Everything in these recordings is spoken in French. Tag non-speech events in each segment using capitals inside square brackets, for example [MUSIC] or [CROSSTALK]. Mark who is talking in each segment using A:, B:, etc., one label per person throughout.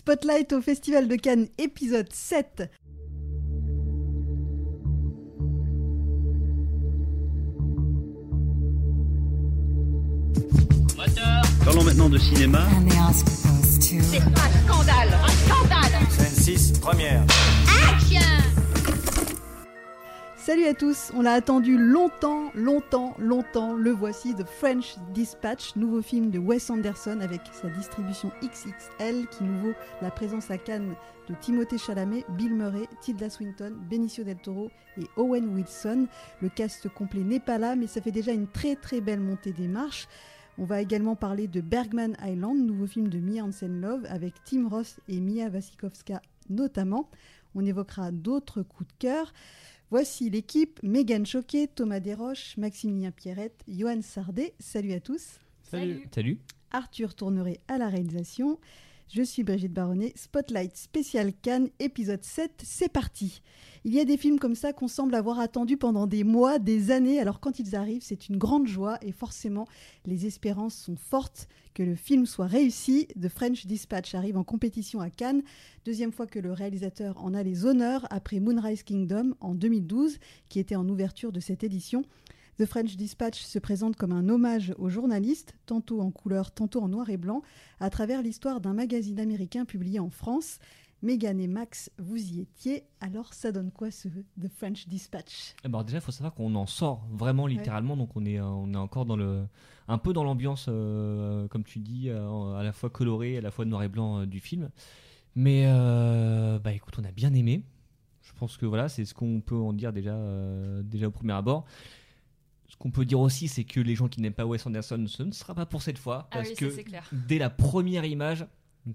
A: Spotlight au Festival de Cannes, épisode 7.
B: Parlons maintenant de cinéma.
C: C'est un scandale Un scandale
D: Scène 6, première.
C: Action
A: Salut à tous, on l'a attendu longtemps, longtemps, longtemps. Le voici, The French Dispatch, nouveau film de Wes Anderson avec sa distribution XXL qui nous vaut la présence à Cannes de Timothée Chalamet, Bill Murray, Tilda Swinton, Benicio del Toro et Owen Wilson. Le cast complet n'est pas là, mais ça fait déjà une très très belle montée des marches. On va également parler de Bergman Island, nouveau film de Mia Hansen-Love avec Tim Roth et Mia Wasikowska notamment. On évoquera d'autres coups de cœur. Voici l'équipe Megan Choquet, Thomas Desroches, Maximilien Pierrette, Johan Sardet. Salut à tous.
E: Salut. Salut.
A: Arthur Tourneret à la réalisation. Je suis Brigitte Baronnet. Spotlight spécial Cannes, épisode 7. C'est parti. Il y a des films comme ça qu'on semble avoir attendu pendant des mois, des années. Alors quand ils arrivent, c'est une grande joie et forcément, les espérances sont fortes que le film soit réussi. The French Dispatch arrive en compétition à Cannes. Deuxième fois que le réalisateur en a les honneurs après Moonrise Kingdom en 2012, qui était en ouverture de cette édition. The French Dispatch se présente comme un hommage aux journalistes, tantôt en couleur, tantôt en noir et blanc, à travers l'histoire d'un magazine américain publié en France. Megan et Max, vous y étiez. Alors, ça donne quoi ce The French Dispatch?
E: Eh ben, déjà, il faut savoir qu'on en sort vraiment littéralement, donc on est, euh, on est encore dans le, un peu dans l'ambiance, euh, comme tu dis, euh, à la fois colorée, à la fois noir et blanc euh, du film. Mais bah écoute, on a bien aimé. Je pense que voilà, c'est ce qu'on peut en dire déjà, déjà au premier abord. Ce qu'on peut dire aussi, c'est que les gens qui n'aiment pas Wes Anderson, ce ne sera pas pour cette fois,
F: Ah
E: parce
F: oui,
E: que
F: clair.
E: dès la première image,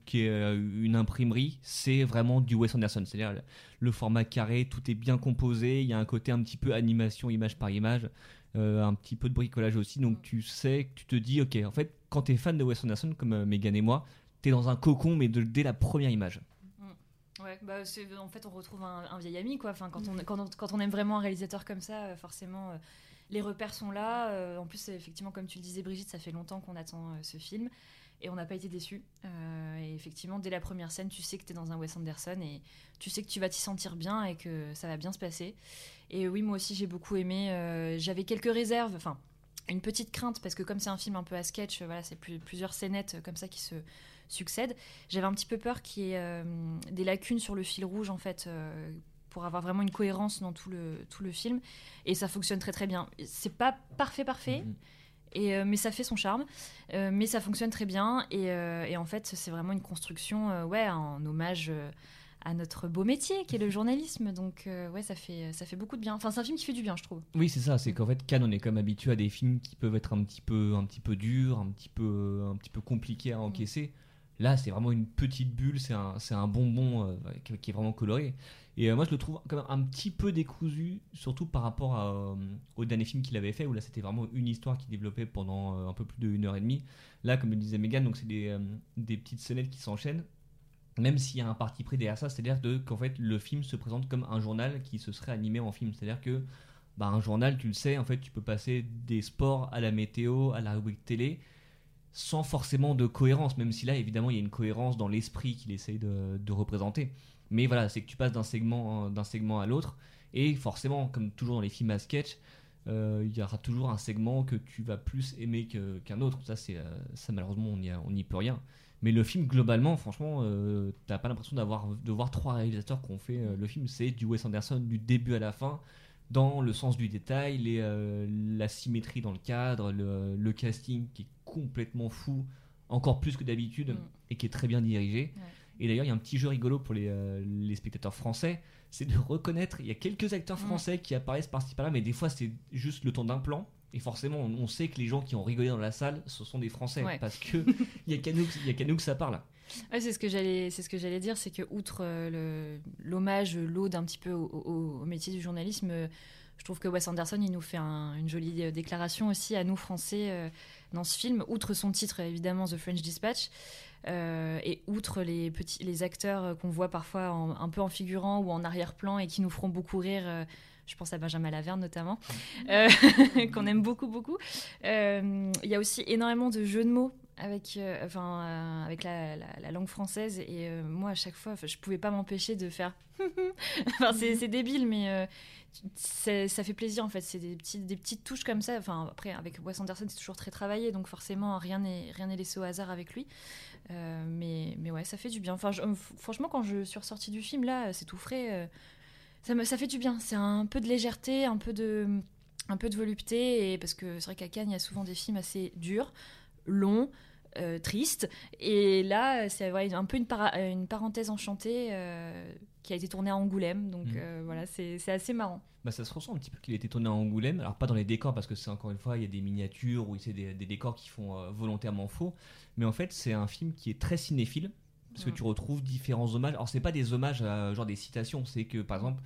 E: qui est euh, une imprimerie, c'est vraiment du Wes Anderson. C'est-à-dire le- format carré, tout est bien composé, il y a un côté un petit peu animation image par image, euh, un petit peu de bricolage aussi, donc tu sais, tu te dis, ok, en fait, quand tu es fan de Wes Anderson, comme euh, Megan et moi, tu es dans un cocon, mais de- dès la première image.
F: Ouais, bah en fait on retrouve un, un vieil ami quoi. Enfin quand on quand on, quand on aime vraiment un réalisateur comme ça, forcément euh, les repères sont là. Euh, en plus effectivement comme tu le disais Brigitte, ça fait longtemps qu'on attend euh, ce film et on n'a pas été déçus. Euh, et effectivement dès la première scène, tu sais que tu es dans un Wes Anderson et tu sais que tu vas t'y sentir bien et que ça va bien se passer. Et oui moi aussi j'ai beaucoup aimé. J'avais quelques réserves, enfin une petite crainte parce que comme c'est un film un peu à sketch, voilà c'est plus- plusieurs scénettes comme ça qui se succèdent. J'avais un petit peu peur qu'il y ait des lacunes sur le fil rouge en fait pour avoir vraiment une cohérence dans tout le, tout le film et ça fonctionne très très bien. C'est pas parfait parfait.
E: Mhm.
F: Et, euh, mais ça fait son charme, Euh, mais ça fonctionne très bien et, euh, et en fait c'est vraiment une construction, ouais, en hommage à notre beau métier qui est le [LAUGHS] journalisme. Donc euh, ouais, ça fait ça fait beaucoup de bien. Enfin c'est un film qui fait du bien, je trouve.
E: Oui, c'est ça. C'est qu'en fait, Cannes, on est comme habitué à des films qui peuvent être un petit peu, un petit peu durs, un petit peu, un petit peu compliqués à encaisser. Là, c'est vraiment une petite bulle. C'est un, un bonbon euh, qui, qui est vraiment coloré. Et euh, moi, je le trouve quand même un petit peu décousu, surtout par rapport à, euh, au dernier film qu'il avait fait, où là, c'était vraiment une histoire qui développait pendant euh, un peu plus d'une heure et demie. Là, comme le disait Megan, donc c'est des, euh, petites sonnettes qui s'enchaînent. Même s'il y a un parti pris derrière ça, c'est-à-dire de- qu'en fait le film se présente comme un journal qui se serait animé en film. C'est-à-dire que bah, un journal, tu le sais, en fait, tu peux passer des sports à la météo, à la rubrique télé, sans forcément de cohérence, même si là, évidemment, il y a une cohérence dans l'esprit qu'il essaye de représenter. Mais voilà, c'est que tu passes d'un segment, d'un segment à l'autre, et forcément, comme toujours dans les films à sketch, euh, il y aura toujours un segment que tu vas plus aimer que- qu'un autre. Ça, c'est, euh, ça malheureusement, on n'y on peut rien. Mais le film, globalement, franchement, euh, t'as pas l'impression d'avoir, de voir trois réalisateurs qui ont fait euh, le film. C'est du Wes Anderson du début à la fin, dans le sens du détail, les, la symétrie dans le cadre, le, le casting qui est complètement fou, encore plus que d'habitude,
F: Mm.
E: et qui est très bien dirigé.
F: Ouais.
E: Et d'ailleurs, il y a un petit jeu rigolo pour les, euh, les spectateurs français, c'est de reconnaître, il y a quelques acteurs français qui apparaissent par-ci par-là, mais des fois c'est juste le temps d'un plan. Et forcément, on, on sait que les gens qui ont rigolé dans la salle, ce sont des Français,
F: Ouais.
E: parce que il y a qu'à nous, il y a qu'à nous que ça parle.
F: Ouais, c'est ce que j'allais, c'est ce que j'allais dire, c'est que outre euh, l'hommage, l'ode un petit peu au, au- au métier du journalisme, euh, je trouve que Wes Anderson, il nous fait un- une jolie déclaration aussi à nous Français euh, dans ce film. Outre son titre, évidemment, The French Dispatch, euh, et outre les petits, les acteurs euh, qu'on voit parfois en- un peu en figurant ou en arrière-plan et qui nous feront beaucoup rire. euh, je pense à Benjamin Laverne notamment, euh, [LAUGHS] qu'on aime beaucoup, beaucoup. Il y a aussi énormément de jeux de mots avec, euh, enfin, euh, avec la, la- la langue française. Et euh, moi, à chaque fois, je pouvais pas m'empêcher de faire. [LAUGHS] enfin, c'est débile, mais ça fait plaisir en fait. C'est des, petits, des petites touches comme ça. Enfin, après, avec Wes Anderson, c'est toujours très travaillé, donc forcément, rien n'est rien n'est laissé au hasard avec lui. Mais, mais ouais, ça fait du bien. Enfin, je- franchement, quand je suis ressortie du film, là, c'est tout frais. ça, me, ça fait du bien. C'est un peu de légèreté, un peu de, un peu de volupté. Et parce que c'est vrai qu'à Cannes, il y a souvent des films assez durs, longs, euh, tristes. Et là, c'est ouais, un peu une, une parenthèse enchantée euh, qui a été tournée à Angoulême. Donc
E: Mhm.
F: euh, voilà, c'est assez marrant.
E: Bah, ça se ressent un petit peu qu'il a été tourné à Angoulême. Alors, pas dans les décors, parce que c'est encore une fois, il y a des miniatures ou c'est des, des décors qui font volontairement faux. Mais en fait, c'est un film qui est très cinéphile, parce que tu retrouves différents hommages. Alors, c'est pas des hommages à genre des citations, c'est que par exemple,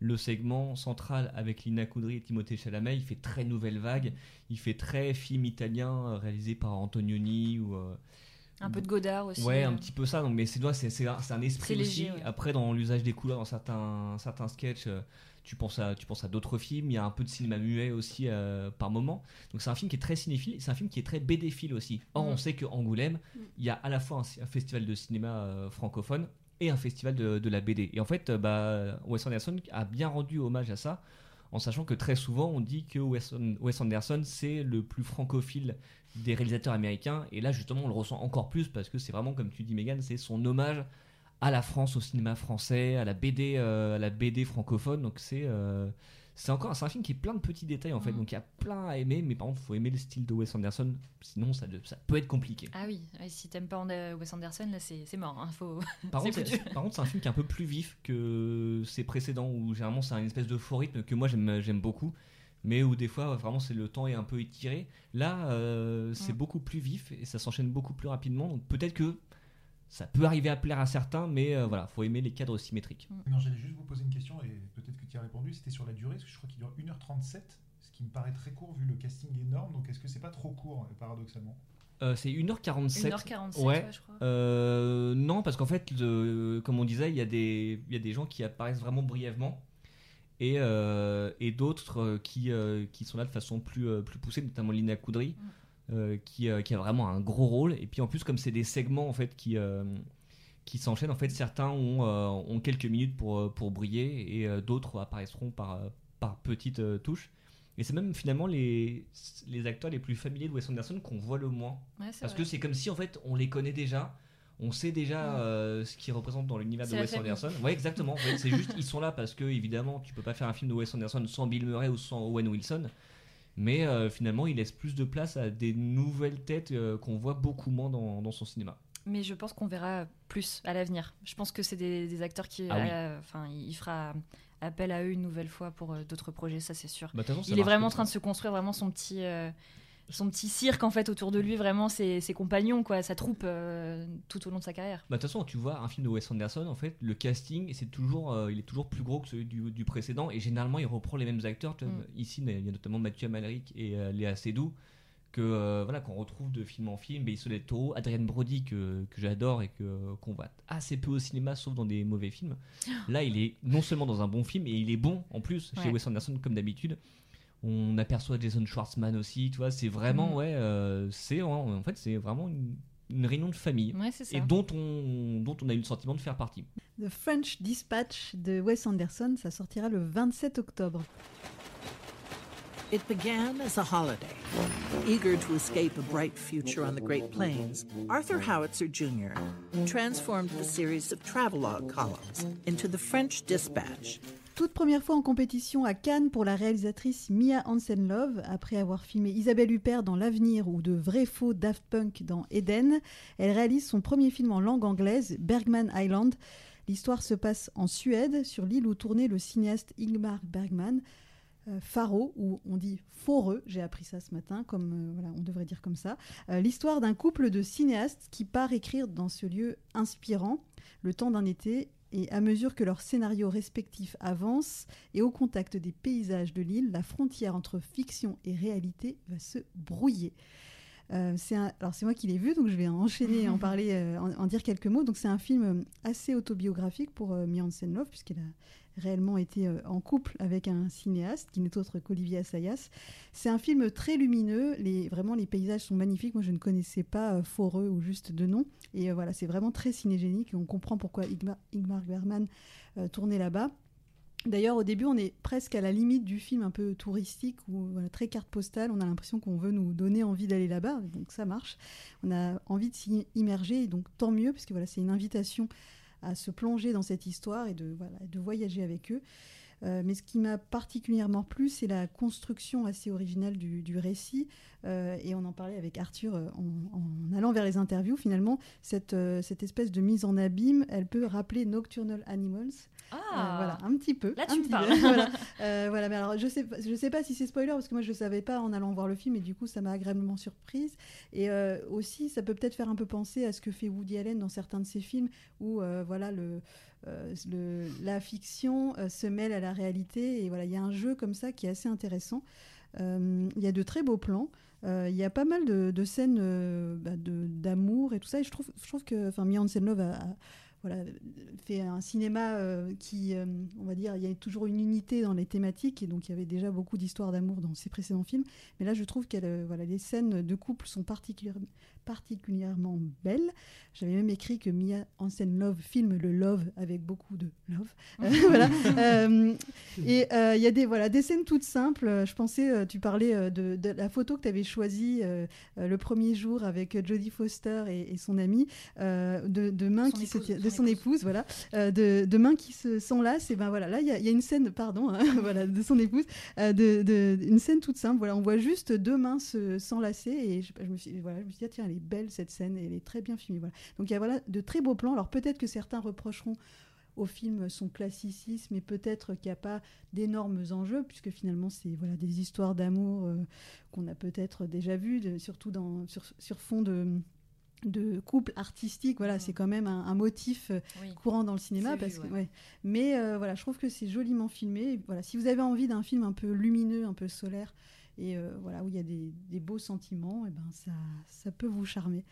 E: le segment central avec Lina Coudry et Timothée Chalamet, il fait très nouvelle vague, il fait très film italien euh, réalisé par Antonioni ou. euh,
F: Un peu de Godard aussi.
E: Ouais, un petit peu ça. Donc, mais c'est c'est c'est un, esprit
F: C'est léger,
E: aussi.
F: ouais.
E: Après, dans l'usage des couleurs, dans certains certains sketchs, euh, tu penses à tu penses à d'autres films. Il y a un peu de cinéma muet aussi euh, par moment. Donc c'est un film qui est très cinéphile. C'est un film qui est très BD-phile aussi. Or,
F: Mm.
E: on sait que Angoulême, il y a à la fois un, un festival de cinéma euh, francophone et un festival de, la BD. Et en fait, euh, bah, Wes Anderson a bien rendu hommage à ça. En sachant que très souvent on dit que Wes, Wes Anderson c'est le plus francophile des réalisateurs américains et là justement on le ressent encore plus parce que c'est vraiment comme tu dis Megan c'est son hommage à la France au cinéma français à la BD euh, à la BD francophone donc c'est euh, c'est encore c'est un film qui est plein de petits détails en fait
F: Mhm.
E: donc il y a plein à aimer mais par contre faut aimer le style de Wes Anderson sinon ça, ça peut être compliqué
F: Ah oui, si t'aimes pas Wes Anderson, là c'est mort. hein, Faut...
E: par [LAUGHS] contre, par contre, c'est un film qui est un peu plus vif que ses précédents, où généralement c'est une espèce de faux rythme que moi j'aime j'aime beaucoup, mais où des fois vraiment c'est le temps est un peu étiré. Là, euh, c'est
F: Mm.
E: beaucoup plus vif et ça s'enchaîne beaucoup plus rapidement. Donc peut-être que ça peut arriver à plaire à certains, mais euh, voilà, faut aimer les cadres symétriques.
D: Non, j'allais juste vous poser une question et peut-être que tu as répondu. C'était sur la durée, parce que je crois qu'il dure 1h37, ce qui me paraît très court vu le casting énorme. Donc est-ce que c'est pas trop court, euh, paradoxalement?
E: Euh, c'est 1h47.
F: 1h47,
E: Ouais.
F: ouais, je crois.
E: Euh, non, parce qu'en fait, le- comme on disait, il y, a des- il y a des gens qui apparaissent vraiment brièvement et, euh, et d'autres qui, euh, qui sont là de façon plus, plus poussée, notamment Lina Coudry, euh, qui, euh, qui a vraiment un gros rôle. Et puis en plus, comme c'est des segments en fait qui, euh, qui s'enchaînent, en fait, certains ont, euh, ont quelques minutes pour, euh, pour briller et euh, d'autres apparaîtront par, euh, par petites euh, touches. Et c'est même finalement les, les acteurs les plus familiers de Wes Anderson qu'on voit le moins.
F: Ouais,
E: Parce
F: vrai.
E: que c'est comme si en fait on les connaît déjà, on sait déjà euh, ce qu'ils représentent dans l'univers de Wes
F: famille.
E: Anderson. Ouais, exactement. en fait, c'est juste ils sont là parce que évidemment tu peux pas faire un film de Wes Anderson sans Bill Murray ou sans Owen Wilson. Mais euh, finalement, il laisse plus de place à des nouvelles têtes euh, qu'on voit beaucoup moins dans, dans son cinéma.
F: Mais je pense qu'on verra plus à l'avenir. Je pense que c'est des, des acteurs qui.
E: Ah oui.
F: euh, il fera appel à eux une nouvelle fois pour d'autres projets, ça c'est sûr.
E: Bah, de
F: Il est vraiment en train de
E: ça.
F: se construire vraiment son petit. Son petit cirque en fait autour de lui, vraiment ses, ses compagnons, quoi, sa troupe euh, tout au long de sa carrière.
E: Bah, de toute façon, tu vois un film de Wes Anderson, en fait, le casting, c'est toujours, euh, il est toujours plus gros que celui du, du précédent, et généralement, il reprend les mêmes acteurs. Tu vois,
F: Mm.
E: Ici, il y a notamment Mathieu Amalric et euh, Léa Seydoux, que voilà, qu'on retrouve de film en film, Bessel Toro, Adrienne Brody que, que j'adore et que qu'on voit assez peu au cinéma, sauf dans des mauvais films. [GASPS] Là, il est non seulement dans un bon film, et il est bon en plus chez. Wes Anderson comme d'habitude. On aperçoit Jason Schwartzman aussi, tu vois, c'est vraiment
F: Mm.
E: ouais, euh, c'est en fait c'est vraiment une, une réunion de famille
F: Ouais, c'est ça.
E: et dont on, dont on a eu le sentiment de faire partie.
A: The French Dispatch de Wes Anderson, ça sortira le 27 octobre.
G: It began as a holiday. Eager to escape a bright future on the Great Plains, Arthur Howitzer Jr. transformed the series of travelogue columns into the French Dispatch.
A: Toute première fois en compétition à Cannes pour la réalisatrice Mia Hansen-Love, après avoir filmé Isabelle Huppert dans L'Avenir ou de vrais faux Daft Punk dans Eden, elle réalise son premier film en langue anglaise, Bergman Island. L'histoire se passe en Suède, sur l'île où tournait le cinéaste Ingmar Bergman. Euh, Faro, ou on dit Foreux, j'ai appris ça ce matin, comme euh, on devrait dire comme ça. Euh, L'histoire d'un couple de cinéastes qui part écrire dans ce lieu inspirant le temps d'un été et à mesure que leurs scénarios respectifs avancent et au contact des paysages de l'île, la frontière entre fiction et réalité va se brouiller. Euh, c'est alors c'est moi qui l'ai vu, donc je vais enchaîner et en [LAUGHS] parler, euh, en, en dire quelques mots. Donc c'est un film euh, assez autobiographique pour euh, Mia Hansen-Løve puisqu'elle a réellement été en couple avec un cinéaste qui n'est autre qu'Olivier Assayas. C'est un film très lumineux, les, vraiment les paysages sont magnifiques. Moi je ne connaissais pas Foreux ou juste de nom. Et voilà, c'est vraiment très cinégénique et on comprend pourquoi Igmar, Ingmar Bergman euh, tournait là-bas. D'ailleurs, au début, on est presque à la limite du film un peu touristique ou voilà, très carte postale. On a l'impression qu'on veut nous donner envie d'aller là-bas, donc ça marche. On a envie de s'y immerger, et donc tant mieux, parce que voilà, c'est une invitation à se plonger dans cette histoire et de, voilà, de voyager avec eux. Euh, mais ce qui m'a particulièrement plu, c'est la construction assez originale du, récit. Euh, et on en parlait avec Arthur euh, en, en allant vers les interviews. Finalement, cette, cette espèce de mise en abîme, elle peut rappeler Nocturnal Animals.
F: Ah,
A: Euh, voilà, un petit peu.
F: Là,
A: un
F: tu me parles.
A: peu. [LAUGHS] voilà. [LAUGHS] Euh, voilà, mais alors je sais, je sais pas si c'est spoiler parce que moi je savais pas en allant voir le film et du coup ça m'a agréablement surprise. Et euh, aussi, ça peut peut-être faire un peu penser à ce que fait Woody Allen dans certains de ses films où voilà le, euh, le- la fiction euh, se mêle à la réalité et voilà il y a un jeu comme ça qui est assez intéressant. Euh, Il y a de très beaux plans. Il y a pas mal de, de scènes bah, d'amour et tout ça. Et je trouve, je trouve que Mia Hansen-Løve a, a- voilà, fait un cinéma euh, qui, euh, on va dire, il y a toujours une unité dans les thématiques et donc il y avait déjà beaucoup d'histoires d'amour dans ses précédents films. Mais là, je trouve que voilà, les scènes de couple sont particulièrement particulièrement belles. J'avais même écrit que Mia Hansen Love filme le love avec beaucoup de love. [LAUGHS] Euh, voilà. Euh, et euh, il y a des voilà des scènes toutes simples. Euh, Je pensais, euh, tu parlais euh, de, de la photo que tu avais choisie euh, euh, le premier jour avec Jodie Foster et, et son ami, euh, de, de mains qui
F: épouse,
A: se tiennent-
F: son
A: de son
F: épouse.
A: épouse, voilà, euh, de, de mains qui se s'enlacent. Et ben voilà, là il y, a- il y a une scène, pardon, hein, [LAUGHS] voilà, de son épouse, euh, de, de- une scène toute simple. Voilà, on voit juste deux mains se s'enlacer et je, je me suis voilà, je me suis dit ah, tiens elle est belle cette scène et elle est très bien filmée. Voilà. Donc il y a voilà de très beaux plans. Alors peut-être que certains reprocheront au film son classicisme et peut-être qu'il n'y a pas d'énormes enjeux puisque finalement c'est voilà des histoires d'amour euh, qu'on a peut-être déjà vues, de- surtout dans sur, sur fond de de couple artistique, voilà, c'est quand même un, un motif euh,
F: Oui.
A: courant dans le cinéma
F: C'est
A: parce
F: vu,
A: que
F: ouais.
A: ouais. mais euh, voilà je trouve que c'est joliment filmé voilà si vous avez envie d'un film un peu lumineux un peu solaire et euh, voilà où il y a des, des beaux sentiments et ben ça ça peut vous charmer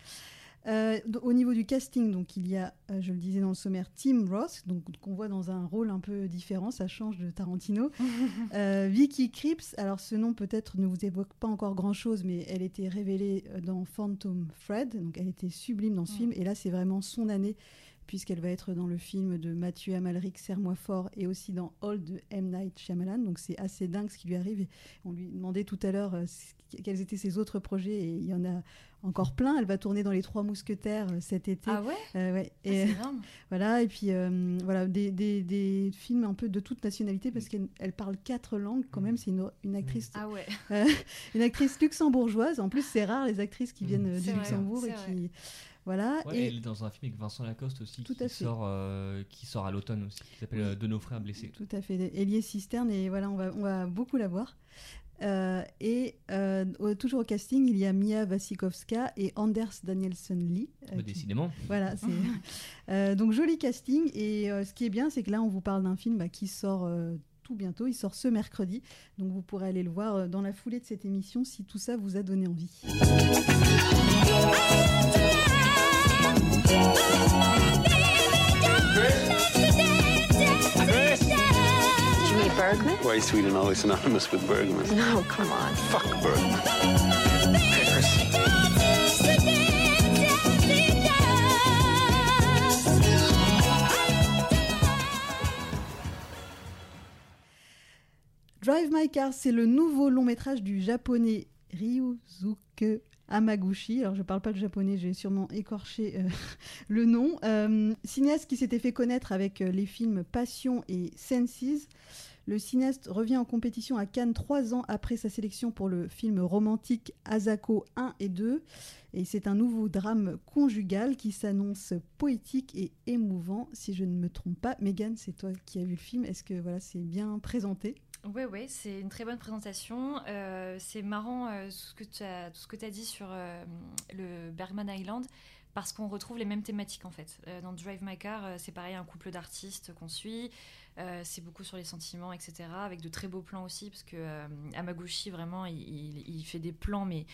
A: Euh, au niveau du casting, donc il y a, euh, je le disais dans le sommaire, Tim Roth, donc qu'on voit dans un rôle un peu différent, ça change de Tarantino. [LAUGHS] Euh, Vicky Krieps, alors ce nom peut-être ne vous évoque pas encore grand-chose, mais elle était révélée dans Phantom Fred, donc elle était sublime dans ce
F: Mm.
A: film, et là c'est vraiment son année, puisqu'elle va être dans le film de Mathieu Amalric, Serre-moi fort, et aussi dans All de M. Night Shyamalan, donc c'est assez dingue ce qui lui arrive, et on lui demandait tout à l'heure euh, quels étaient ses autres projets, et il y en a encore plein, elle va tourner dans Les Trois Mousquetaires euh, cet été.
F: Ah ouais?
A: Euh, ouais.
F: Ah,
A: Et,
F: énorme.
A: voilà, et puis euh, voilà, des, des, des films un peu de toute nationalité parce qu'elle elle parle quatre langues quand même. C'est une, une actrice,
F: Ah ouais. [LAUGHS]
A: une actrice luxembourgeoise. En plus, c'est rare les actrices qui
D: Mm.
A: viennent du
F: vrai,
A: Luxembourg et qui voilà.
E: Ouais,
A: et
E: Elle est dans un film avec Vincent Lacoste aussi
A: Tout
E: qui,
A: à fait.
E: sort, euh, qui sort à l'automne aussi, qui s'appelle
A: Oui.
E: euh, De nos frères blessés.
A: tout à fait, Elie Cisterne et voilà, on va, on va beaucoup la voir. Euh, et euh, toujours au casting, il y a Mia Wasikowska et Anders Danielson Lee. euh,
E: Bah,
A: qui-
E: décidément.
A: Voilà, [LAUGHS] donc joli casting et ce qui est bien, c'est que là on vous parle d'un film bah, qui sort tout bientôt, il sort ce mercredi, donc vous pourrez aller le voir dans la foulée de cette émission si tout ça vous a donné envie.
C: Bergman?
H: Way sweet and always synonymous with Bergman.
C: No, come on.
H: Fuck Bergman.
A: Drive My Car, c'est le nouveau long métrage du japonais Ryuzuke Hamaguchi. Alors je parle pas le japonais, j'ai sûrement écorché euh, [LAUGHS] le nom. Euh, cinéaste qui s'était fait connaître avec euh, les films Passion et Senses. Le cinéaste revient en compétition à Cannes trois ans après sa sélection pour le film romantique Asako 1 et 2. Et c'est un nouveau drame conjugal qui s'annonce poétique et émouvant, si je ne me trompe pas. Megan, c'est toi qui as vu le film. Est-ce que voilà, c'est bien présenté?
F: Ouais, ouais, c'est une très bonne présentation. Euh, c'est marrant euh, tout ce que tu as dit sur euh, le Bergman Island, parce qu'on retrouve les mêmes thématiques en fait. Dans Drive My Car, c'est pareil, un couple d'artistes qu'on suit. C'est beaucoup sur les sentiments, etc. Avec de très beaux plans aussi, parce que Hamaguchi, vraiment, il fait des plans, mais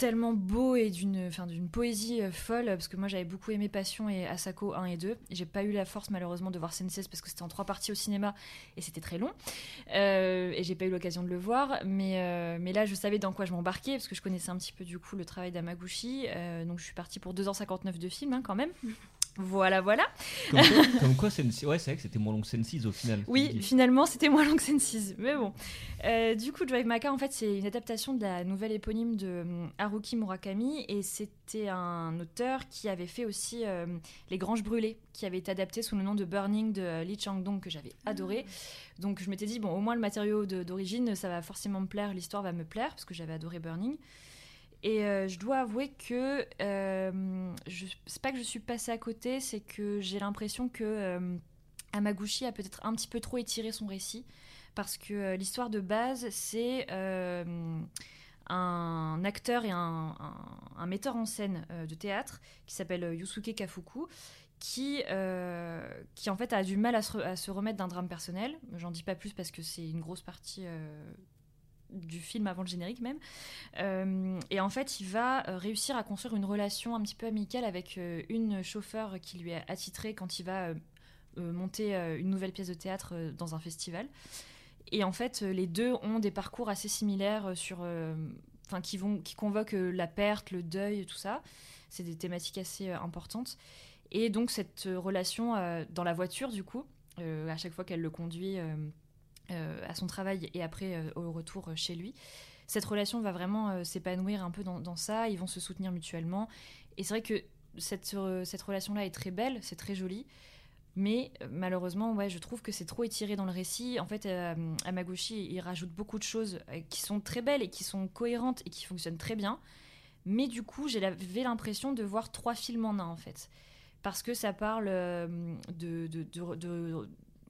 F: tellement beau et d'une enfin, d'une poésie euh, folle, parce que moi j'avais beaucoup aimé Passion et Asako 1 et 2. J'ai pas eu la force malheureusement de voir Senses parce que c'était en trois parties au cinéma et c'était très long. Euh, et j'ai pas eu l'occasion de le voir, mais, euh, mais là je savais dans quoi je m'embarquais parce que je connaissais un petit peu du coup le travail d'Amaguchi. Donc je suis partie pour 2h59 de film hein, quand même. Voilà, voilà.
E: Comme quoi, [LAUGHS] comme quoi Sense- ouais, c'est vrai que c'était moins long que Sense au final.
F: Oui, finalement, c'était moins long que Sense. Mais bon. Euh, du coup, Drive My Car, en fait, c'est une adaptation de la nouvelle éponyme de hum, Haruki Murakami. Et c'était un auteur qui avait fait aussi euh, Les Granges Brûlées, qui avait été adapté sous le nom de Burning de euh, Lee Chang-dong, que j'avais adoré. Donc, je m'étais dit, bon, au moins le matériau d'origine, ça va forcément me plaire, l'histoire va me plaire, parce que j'avais adoré Burning. Et euh, je dois avouer que euh, c'est pas que je suis passée à côté, c'est que j'ai l'impression que euh, Amaguchi a peut-être un petit peu trop étiré son récit parce que euh, l'histoire de base c'est euh, un acteur et un, metteur en scène de théâtre qui s'appelle Yusuke Kafuku qui, qui en fait a du mal à se, remettre d'un drame personnel. J'en dis pas plus parce que c'est une grosse partie du film avant le générique même. Euh, et en fait, il va euh, réussir à construire une relation un petit peu amicale avec euh, une chauffeur qui lui est attitrée quand il va monter une nouvelle pièce de théâtre dans un festival. Et en fait, les deux ont des parcours assez similaires sur, enfin, qui vont, qui convoquent la perte, le deuil, tout ça. C'est des thématiques assez importantes. Et donc cette relation dans la voiture, du coup, à chaque fois qu'elle le conduit à son travail et après euh, au retour euh, chez lui, cette relation va vraiment euh, s'épanouir un peu dans, ça. Ils vont se soutenir mutuellement. Et c'est vrai que cette, euh, cette relation-là est très belle, c'est très joli. Mais euh, malheureusement, ouais, je trouve que c'est trop étiré dans le récit. En fait, euh, Amaguchi, il rajoute beaucoup de choses euh, qui sont très belles et qui sont cohérentes et qui fonctionnent très bien. Mais du coup, j'avais l'impression de voir trois films en un, en fait. Parce que ça parle euh, de-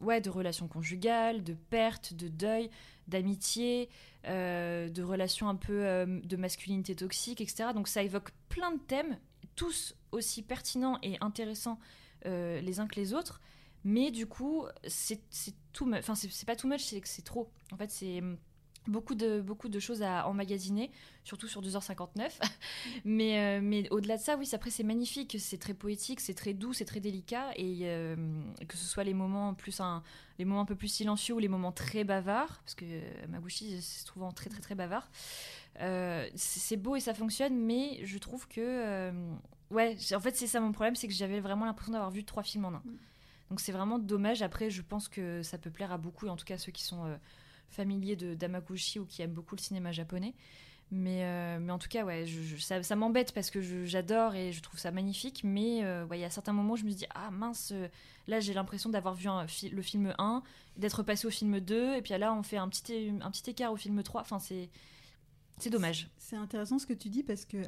F: ouais, de relations conjugales, de perte, de deuil, d'amitié, euh, de relations un peu euh, de masculinité toxique, etc. Donc ça évoque plein de thèmes, tous aussi pertinents et intéressants euh, les uns que les autres. Mais du coup, c'est much. Enfin, c'est pas too much, c'est que c'est trop. En fait, c'est beaucoup de, beaucoup de choses à emmagasiner, surtout sur 2h59. [LAUGHS] mais euh, mais au-delà de ça, oui, après, c'est magnifique. C'est très poétique, c'est très doux, c'est très délicat. Et euh, que ce soit les moments, plus un, les moments un peu plus silencieux ou les moments très bavards, parce que euh, Maguchi, c'est souvent très, très, très bavard. Euh, c'est beau et ça fonctionne, mais je trouve que. ouais, en fait, c'est ça mon problème, c'est que j'avais vraiment l'impression d'avoir vu trois films en un. Donc c'est vraiment dommage. Après, je pense que ça peut plaire à beaucoup, et en tout cas ceux qui sont familiers de d'Amaguchi ou qui aiment beaucoup le cinéma japonais. Mais, euh, mais en tout cas, ouais, ça, m'embête parce que j'adore et je trouve ça magnifique. Mais euh, ouais, il y a certains moments où je me dis, ah mince, euh, là j'ai l'impression d'avoir vu un le film 1, d'être passé au film 2, et puis là on fait un petit, un petit écart au film 3. Enfin, c'est c'est dommage.
A: C'est intéressant ce que tu dis parce que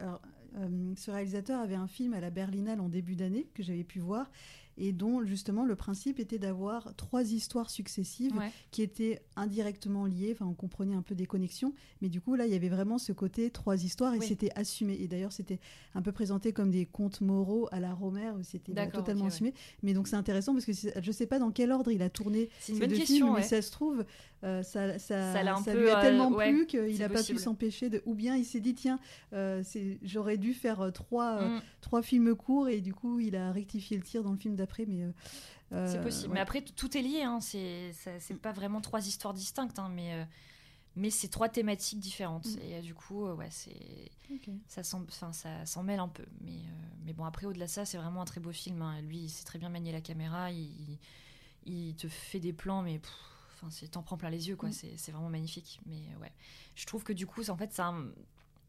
A: ce réalisateur avait un film à la Berlinale en début d'année que j'avais pu voir et dont justement le principe était d'avoir trois histoires successives
F: Ouais.
A: qui étaient indirectement liées, enfin on comprenait un peu des connexions, mais du coup là il y avait vraiment ce côté trois histoires et
F: Oui.
A: c'était assumé. Et d'ailleurs c'était un peu présenté comme des contes moraux à la Romer où c'était bah, totalement
F: ouais.
A: assumé. Mais donc c'est intéressant parce que je sais pas dans quel ordre il a tourné ces deux
F: question.
A: films,
F: ouais.
A: mais ça se trouve euh, ça, ça,
F: Ça
A: ça
F: peu,
A: lui a
F: euh,
A: tellement plu qu'il n'a pas pu s'empêcher de. Ou bien il s'est dit tiens, euh, j'aurais dû faire trois,
F: Mm.
A: trois films courts et du coup il a rectifié le tir dans le film d'après. Mais euh,
F: C'est
A: euh,
F: possible.
A: ouais.
F: Mais après, tout est lié. Hein. C'est c'est pas vraiment trois histoires distinctes, hein, mais, euh, mais c'est trois thématiques différentes.
A: Mm.
F: Et du coup, ouais, c'est ça s'en enfin, ça s'en mêle un peu. Mais, mais bon, après, au-delà de ça, c'est vraiment un très beau film. hein. Lui, il sait très bien manier la caméra. Il, il te fait des plans, mais pff, enfin, c'est- t'en prends plein les yeux, quoi.
A: Mm.
F: C'est c'est vraiment magnifique. Mais ouais, je trouve que du coup, c'est- en fait, ça,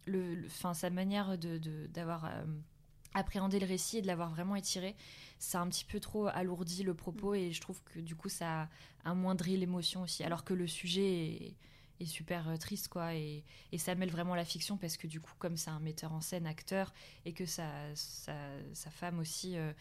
F: le, le- enfin, sa manière de de- d'avoir euh, appréhendé le récit et de l'avoir vraiment étiré, ça a un petit peu trop alourdi le propos et je trouve que du coup, ça a amoindri l'émotion aussi. Alors que le sujet est est super euh, triste quoi et, et ça mêle vraiment la fiction parce que du coup comme c'est un metteur en scène acteur et que sa, sa, sa femme aussi euh,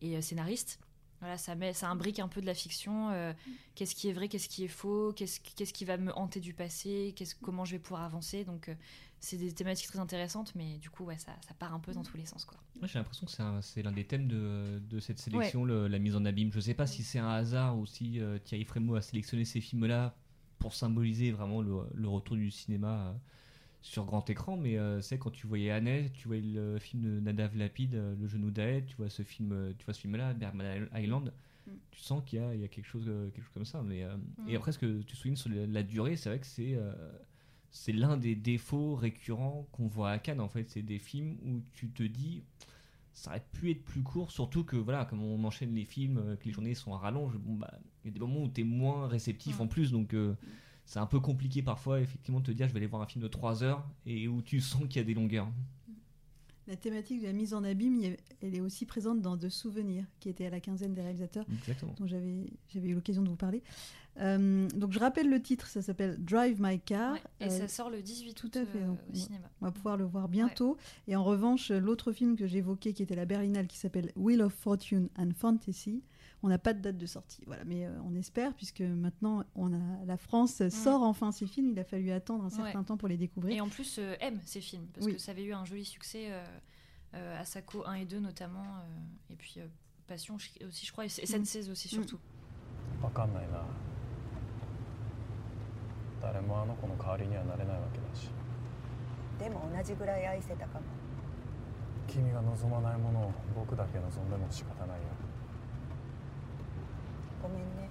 F: est euh, scénariste voilà ça met ça imbrique un peu de la fiction euh, qu'est-ce qui est vrai qu'est-ce qui est faux qu'est-ce qu'est-ce qui va me hanter du passé qu'est-ce comment je vais pouvoir avancer donc euh, c'est des thématiques très intéressantes mais du coup ouais ça, ça part un peu dans tous les sens quoi
E: j'ai l'impression que c'est un- c'est l'un des thèmes de, de cette sélection, le- la mise en abîme. Je sais pas si c'est un hasard ou si euh, Thierry Frémaux a sélectionné ces films-là pour symboliser vraiment le, le retour du cinéma euh, sur grand écran, mais euh, c'est quand tu voyais Annette, tu voyais le film de Nadav Lapide, Le genou d'Aed, tu vois ce film, tu vois ce film-là, Bergman Island,
A: Mm.
E: tu sens qu'il y a, il y a quelque chose, quelque chose comme ça. Mais euh,
F: Mm.
E: et après ce que tu soulignes sur la, la durée, c'est vrai que c'est c'est l'un des défauts récurrents qu'on voit à Cannes. En fait, c'est des films où tu te dis ça aurait pu être plus court, surtout que voilà, comme on enchaîne les films, euh, que les journées sont à rallonge, bon bah il y a des moments où tu es moins réceptif
F: Ouais.
E: en plus, donc euh, c'est un peu compliqué parfois effectivement de te dire je vais aller voir un film de 3 heures et où tu sens qu'il y a des longueurs.
A: La thématique de la mise en abîme, elle est aussi présente dans De Souvenirs, qui était à la quinzaine des réalisateurs,
E: Exactement.
A: dont j'avais eu l'occasion de vous parler. Euh, donc je rappelle le titre, ça s'appelle Drive My Car.
F: Ouais, et
A: Euh,
F: ça sort le 18
A: tout
F: août
A: à fait,
F: euh,
A: donc,
F: au cinéma.
A: On va pouvoir le voir bientôt. Et en revanche, l'autre film que j'évoquais, qui était la Berlinale, qui s'appelle Wheel of Fortune and Fantasy, on n'a pas de date de sortie. Voilà, mais euh, on espère, puisque maintenant, on a, la France sort enfin ces films. Il a fallu attendre un certain
F: Ouais.
A: temps pour les découvrir.
F: Et en plus, euh, aime ces films, parce
A: Oui.
F: que ça avait eu un joli succès euh, euh, à Sako 1 et 2 notamment, euh, et puis euh, Passion je- aussi, je crois, et SN16 aussi surtout.
I: わかんないな誰もあの子の代わりにはなれないわけだし
J: でも同じぐらい愛せたかも
I: 君が望まないものを僕だけ望んでも仕方ないよ
J: ごめんね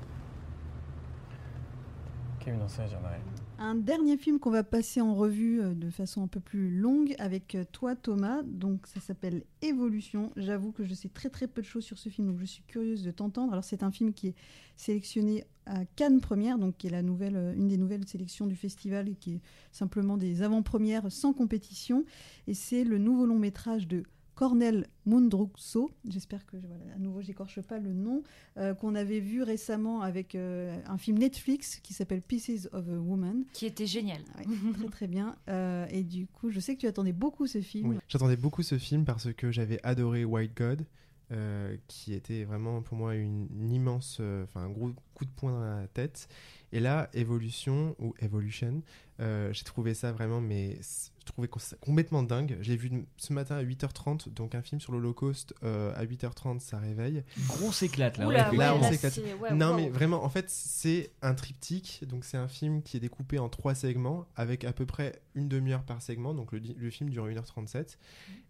I: 君のせいじゃない
A: Un dernier film qu'on va passer en revue euh, de façon un peu plus longue avec euh, toi Thomas, donc ça s'appelle Évolution. J'avoue que je sais très très peu de choses sur ce film, donc je suis curieuse de t'entendre. Alors c'est un film qui est sélectionné à Cannes Première, donc qui est la nouvelle, euh, une des nouvelles sélections du festival et qui est simplement des avant-premières sans compétition. Et c'est le nouveau long métrage de Cornel Mundruxo, j'espère que voilà, à nouveau j'écorche pas le nom, euh, qu'on avait vu récemment avec euh, un film Netflix qui s'appelle Pieces of a Woman.
F: Qui était génial.
A: Ouais, très très bien. Euh, et du coup, je sais que tu attendais beaucoup ce film.
K: Oui, j'attendais beaucoup ce film parce que j'avais adoré White God, euh, qui était vraiment pour moi une, une immense, euh, enfin un gros coup de poing dans la tête. Et là, Evolution ou Evolution, euh, j'ai trouvé ça vraiment, mais je trouvais ça complètement dingue. Je l'ai vu ce matin à 8h30, donc un film sur l'Holocauste euh, à 8h30, ça réveille.
E: Grosse éclate là.
F: Oula,
E: ouais,
K: Là,
F: ouais,
K: on s'éclate.
F: ouais,
K: non,
F: wow.
K: mais vraiment, en fait, c'est un triptyque. Donc, c'est un film qui est découpé en trois segments, avec à peu près une demi-heure par segment. Donc, le, film dure 1h37.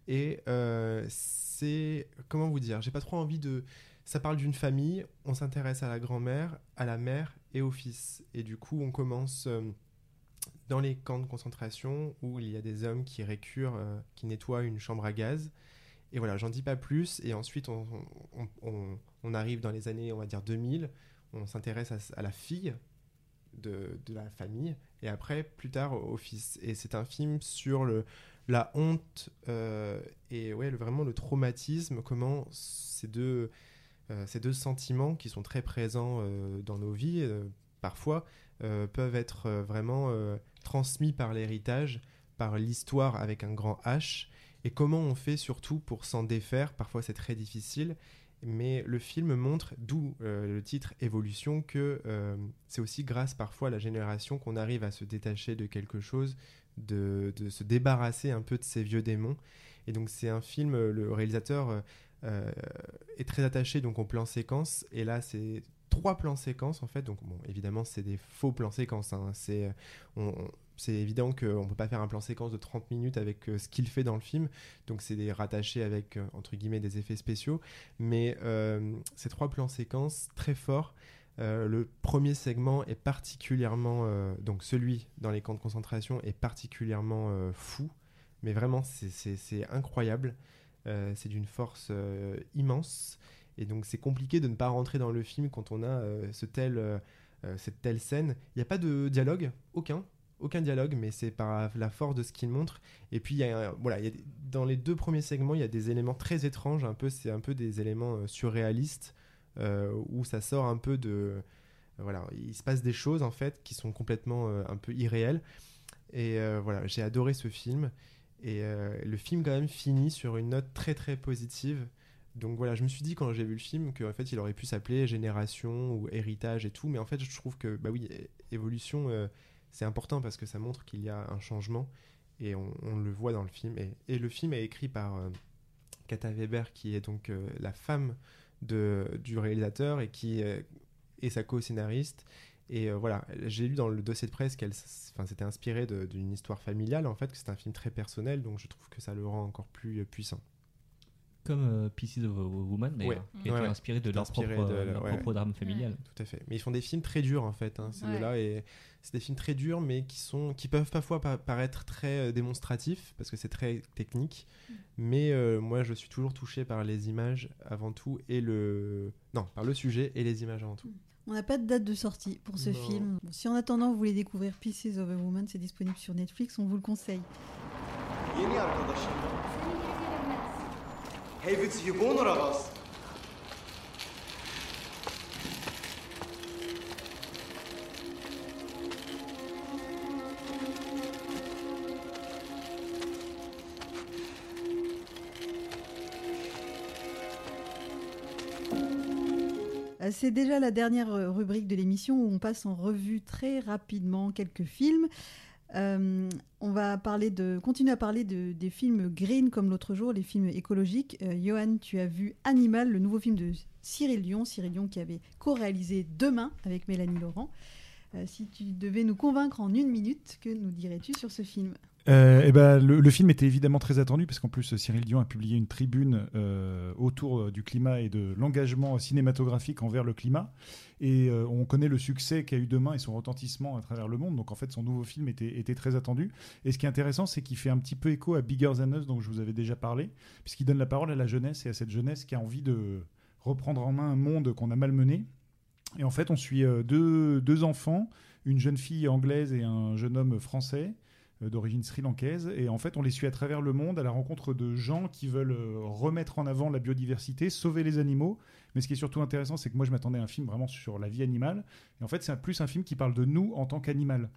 K: Et euh, c'est. Comment vous dire J'ai pas trop envie de. Ça parle d'une famille, on s'intéresse à la grand-mère, à la mère et au fils. Et du coup, on commence euh, dans les camps de concentration où il y a des hommes qui récurent, euh, qui nettoient une chambre à gaz. Et voilà, j'en dis pas plus. Et ensuite, on, arrive dans les années, on va dire 2000. On s'intéresse à, la fille de, la famille. Et après, plus tard, au, fils. Et c'est un film sur la honte euh, et ouais, vraiment le traumatisme, comment ces deux, ces deux sentiments qui sont très présents euh, dans nos vies, euh, parfois, euh, peuvent être euh, vraiment euh, transmis par l'héritage, par l'histoire avec un grand H, et comment on fait surtout pour s'en défaire? Parfois, c'est très difficile. Mais le film montre, d'où euh, le titre Évolution, que euh, c'est aussi grâce parfois à la génération qu'on arrive à se détacher de quelque chose, de, de se débarrasser un peu de ces vieux démons. Et donc c'est un film, euh, le réalisateur euh, euh, est très attaché donc au plan séquence. Et là c'est trois plans séquences en fait. Donc bon, évidemment c'est des faux plans séquences. hein. C'est euh, évident qu'on ne peut pas faire un plan séquence de 30 minutes avec euh, ce qu'il fait dans le film. Donc c'est des rattachés avec, euh, entre guillemets, des effets spéciaux. Mais euh, ces trois plans séquences très forts. Euh, le premier segment est particulièrement, euh, donc celui dans les camps de concentration est particulièrement euh, fou, mais vraiment c'est- incroyable, Euh, c'est d'une force euh, immense, et donc c'est compliqué de ne pas rentrer dans le film quand on a euh, ce tel, euh, euh, cette telle scène. Il n'y a pas de dialogue, aucun, aucun dialogue, mais c'est par la force de ce qu'il montre. Et puis y a, voilà, dans les deux premiers segments, il y a des éléments très étranges, un peu, c'est un peu des éléments euh, surréalistes euh, où ça sort un peu de, euh, voilà, il se passe des choses en fait qui sont complètement euh, un peu irréelles. Et euh, voilà, j'ai adoré ce film. Et euh, le film quand même finit sur une note très très positive. Donc voilà, je me suis dit quand j'ai vu le film qu'en fait il aurait pu s'appeler Génération ou Héritage et tout, mais en fait je trouve que bah oui, évolution euh, c'est important parce que ça montre qu'il y a un changement et on, le voit dans le film. Et, le film est écrit par euh, Kata Weber qui est donc euh, la femme de, du réalisateur et qui est sa co-scénariste. Et euh, voilà, j'ai lu dans le dossier de presse qu'elle enfin, s'était inspirée d'une histoire familiale, en fait, que c'est un film très personnel, donc je trouve que ça le rend encore plus euh, puissant.
E: Comme euh, Pieces of a Woman, d'ailleurs,
K: Ouais.
E: qui
K: Ouais, ouais.
E: inspiré de leur
K: inspiré
E: propre,
K: de
E: euh,
K: la-
E: leur
K: ouais.
E: propre drame familial.
K: Tout à fait. Mais ils font des films très durs en fait, hein, ces
F: Ouais.
K: deux-là, et c'est des films très durs, mais qui sont, qui peuvent parfois pa- paraître très euh, démonstratifs parce que c'est très technique. Mais euh, moi, je suis toujours touché par les images avant tout et le, non, par le sujet et les images avant tout.
A: On n'a pas de date de sortie pour ce
K: Non.
A: film. Bon, si en attendant vous voulez découvrir Pieces of a Woman, c'est disponible sur Netflix, on vous le conseille.
L: Yeni arkadaşım.
A: C'est déjà la dernière euh, rubrique de l'émission où on passe en revue très rapidement quelques films. Euh, on va parler de, continuer à parler de, des films green comme l'autre jour, les films écologiques. Euh, Johan, tu as vu Animal, le nouveau film de Cyril Dion, Cyril Dion qui avait co-réalisé Demain avec Mélanie Laurent. Si tu devais nous convaincre en une minute, que nous dirais-tu sur ce film?
M: Euh, eh ben, le, film était évidemment très attendu, parce qu'en plus, Cyril Dion a publié une tribune euh, autour euh, du climat et de l'engagement cinématographique envers le climat. Et on connaît le succès qu'a eu Demain et son retentissement à travers le monde. Donc en fait, son nouveau film était, était très attendu. Et ce qui est intéressant, c'est qu'il fait un petit peu écho à Bigger Than Us, dont je vous avais déjà parlé, puisqu'il donne la parole à la jeunesse et à cette jeunesse qui a envie de reprendre en main un monde qu'on a malmené. Et en fait, on suit deux, deux enfants, une jeune fille anglaise et un jeune homme français d'origine sri-lankaise. Et en fait, on les suit à travers le monde à la rencontre de gens qui veulent euh, remettre en avant la biodiversité, sauver les animaux. Mais ce qui est surtout intéressant, c'est que moi, je m'attendais à un film vraiment sur la vie animale. Et en fait, c'est plus un film qui parle de nous en tant qu'animal.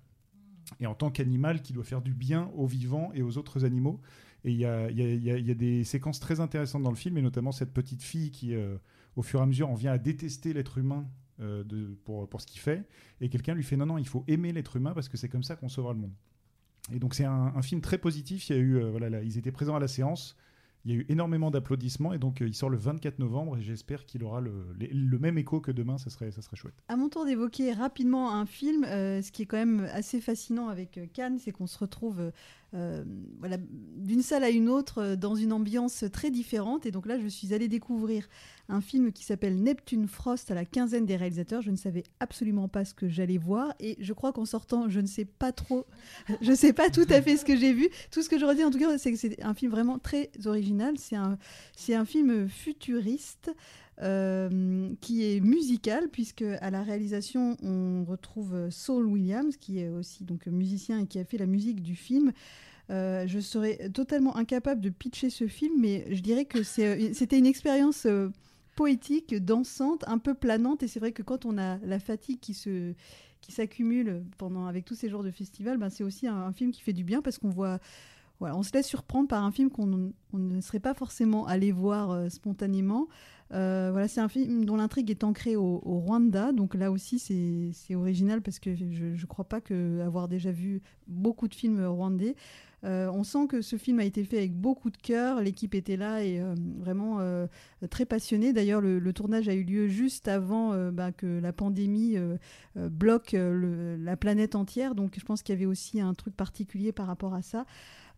M: Et en tant qu'animal qui doit faire du bien aux vivants et aux autres animaux. Et il y y y y a des séquences très intéressantes dans le film, et notamment cette petite fille qui, euh, au fur et à mesure, en vient à détester l'être humain euh, pour, pour ce qu'il fait. Et quelqu'un lui fait non, non, il faut aimer l'être humain parce que c'est comme ça qu'on sauvera le monde. Et donc c'est un, film très positif. Il y a eu, euh, voilà, là, ils étaient présents à la séance. Il y a eu énormément d'applaudissements et donc euh, il sort le 24 novembre et j'espère qu'il aura le, même écho que demain. Ça serait, ça serait chouette.
A: À mon tour d'évoquer rapidement un film, euh, ce qui est quand même assez fascinant avec Cannes, c'est qu'on se retrouve euh, voilà, d'une salle à une autre euh, dans une ambiance très différente. Et donc là, je suis allée découvrir un film qui s'appelle Neptune Frost à la quinzaine des réalisateurs. Je ne savais absolument pas ce que j'allais voir et je crois qu'en sortant, je ne sais pas trop, [LAUGHS] je ne sais pas tout à fait ce que j'ai vu. Tout ce que je redis en tout cas, c'est que c'est un film vraiment très original. C'est un, c'est un film futuriste. Euh, qui est musical puisque à la réalisation on retrouve Saul Williams qui est aussi donc musicien et qui a fait la musique du film. Euh, je serais totalement incapable de pitcher ce film, mais je dirais que c'est- c'était une expérience euh, poétique, dansante, un peu planante. Et c'est vrai que quand on a la fatigue qui qui s'accumule pendant avec tous ces jours de festival, ben c'est aussi un film qui fait du bien parce qu'on voit on se laisse surprendre par un film qu'on on ne serait pas forcément allé voir euh, spontanément. Euh, voilà, c'est un film dont l'intrigue est ancrée au, Rwanda, donc là aussi c'est original parce que je ne crois pas que avoir déjà vu beaucoup de films rwandais. Euh, on sent que ce film a été fait avec beaucoup de cœur, l'équipe était là et vraiment très passionnée. D'ailleurs, le, tournage a eu lieu juste avant bah, que la pandémie bloque la planète entière, donc je pense qu'il y avait aussi un truc particulier par rapport à ça.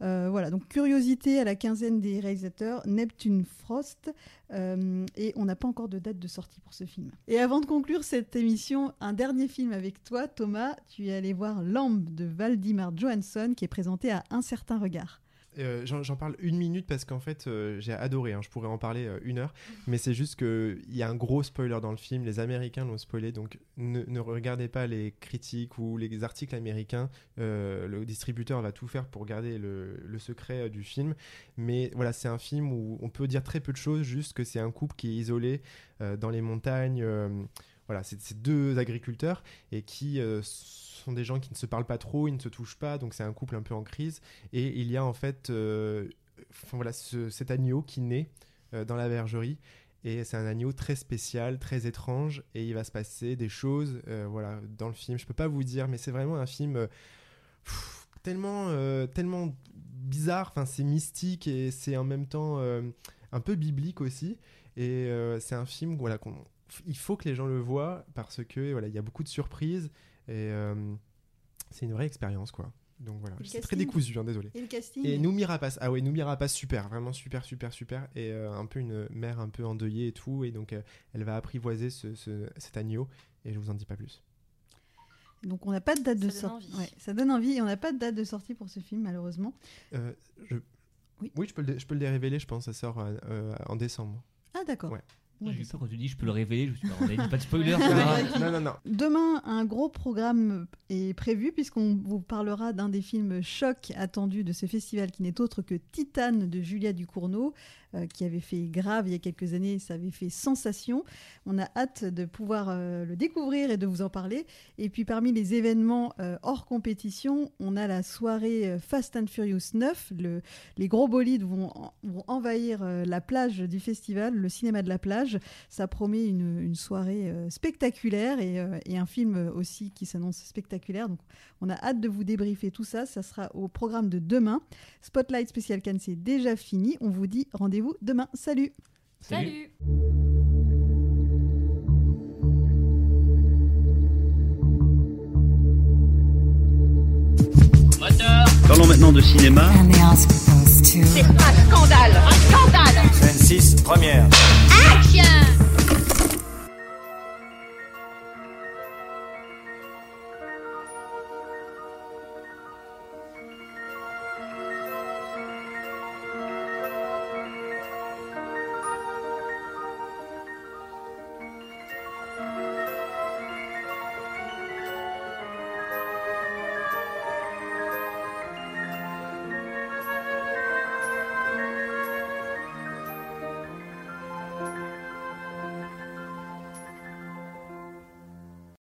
A: Euh, voilà, donc curiosité à la quinzaine des réalisateurs, Neptune Frost, euh, et on n'a pas encore de date de sortie pour ce film. Et avant de conclure cette émission, un dernier film avec toi, Thomas, tu es allé voir Lambe de Valdimar Johansson, qui est présenté à Un certain regard.
K: Euh, J'en parle une minute parce qu'en fait euh, j'ai adoré, hein, je pourrais en parler euh, une heure, mais c'est juste qu'il y a un gros spoiler dans le film, les Américains l'ont spoilé, donc ne, ne regardez pas les critiques ou les articles américains, le distributeur va tout faire pour garder le, le secret du film, mais voilà c'est un film où on peut dire très peu de choses, juste que c'est un couple qui est isolé dans les montagnes, voilà c'est deux agriculteurs et qui... euh, sont des gens qui ne se parlent pas trop, ils ne se touchent pas, donc c'est un couple un peu en crise. Et il y a en fait euh, voilà, ce- cet agneau qui naît euh, dans la bergerie. Et c'est un agneau très spécial, très étrange. Et il va se passer des choses voilà, dans le film. Je peux pas vous dire, mais c'est vraiment un film tellement, tellement bizarre. Enfin, c'est mystique et c'est en même temps un peu biblique aussi. Et c'est un film voilà, qu'on il faut que les gens le voient parce que voilà, il y a beaucoup de surprises et euh, c'est une vraie expérience quoi. Donc voilà, c'est très décousu, hein, désolé.
A: Et le casting
K: Et Noumi Rapace, ah ouais, Noumi Rapace, super, vraiment super, super, super. Et euh, un peu une mère un peu endeuillée et tout. Et donc, euh, elle va apprivoiser ce, ce- cet agneau. Et je vous en dis pas plus.
A: Donc on n'a pas de date de
F: Ça donne
A: sortie.
F: envie.
A: Ouais, ça donne envie et on n'a pas de date de sortie pour ce film malheureusement.
K: Euh, je...
A: Oui.
K: je, peux le, je peux le révéler, je pense, ça sort euh, en décembre.
A: Ah d'accord.
K: Ouais.
A: Ouais,
E: J'ai eu peur quand tu dis je peux le révéler. Je me suis dit, bah, on a dit pas de spoiler.
K: Non, non, non.
A: Demain, un gros programme est prévu puisqu'on vous parlera d'un des films chocs attendus de ce festival qui n'est autre que Titane de Julia Ducournau, euh, qui avait fait grave il y a quelques années, ça avait fait sensation. On a hâte de pouvoir euh, le découvrir et de vous en parler. Et puis parmi les événements euh, hors compétition, on a la soirée Fast and Furious 9. Le- les gros bolides vont, en- vont envahir euh, la plage du festival, le cinéma de la plage. Ça promet une, une soirée euh, spectaculaire et, euh, et un film aussi qui s'annonce spectaculaire. Donc on a hâte de vous débriefer tout ça. Ça sera au programme de demain. Spotlight Spécial Cannes, c'est déjà fini. On vous dit rendez-vous demain. Salut
F: Salut.
B: Parlons maintenant de cinéma.
C: C'est un scandale Un scandale
I: Scène 6, première.
C: Action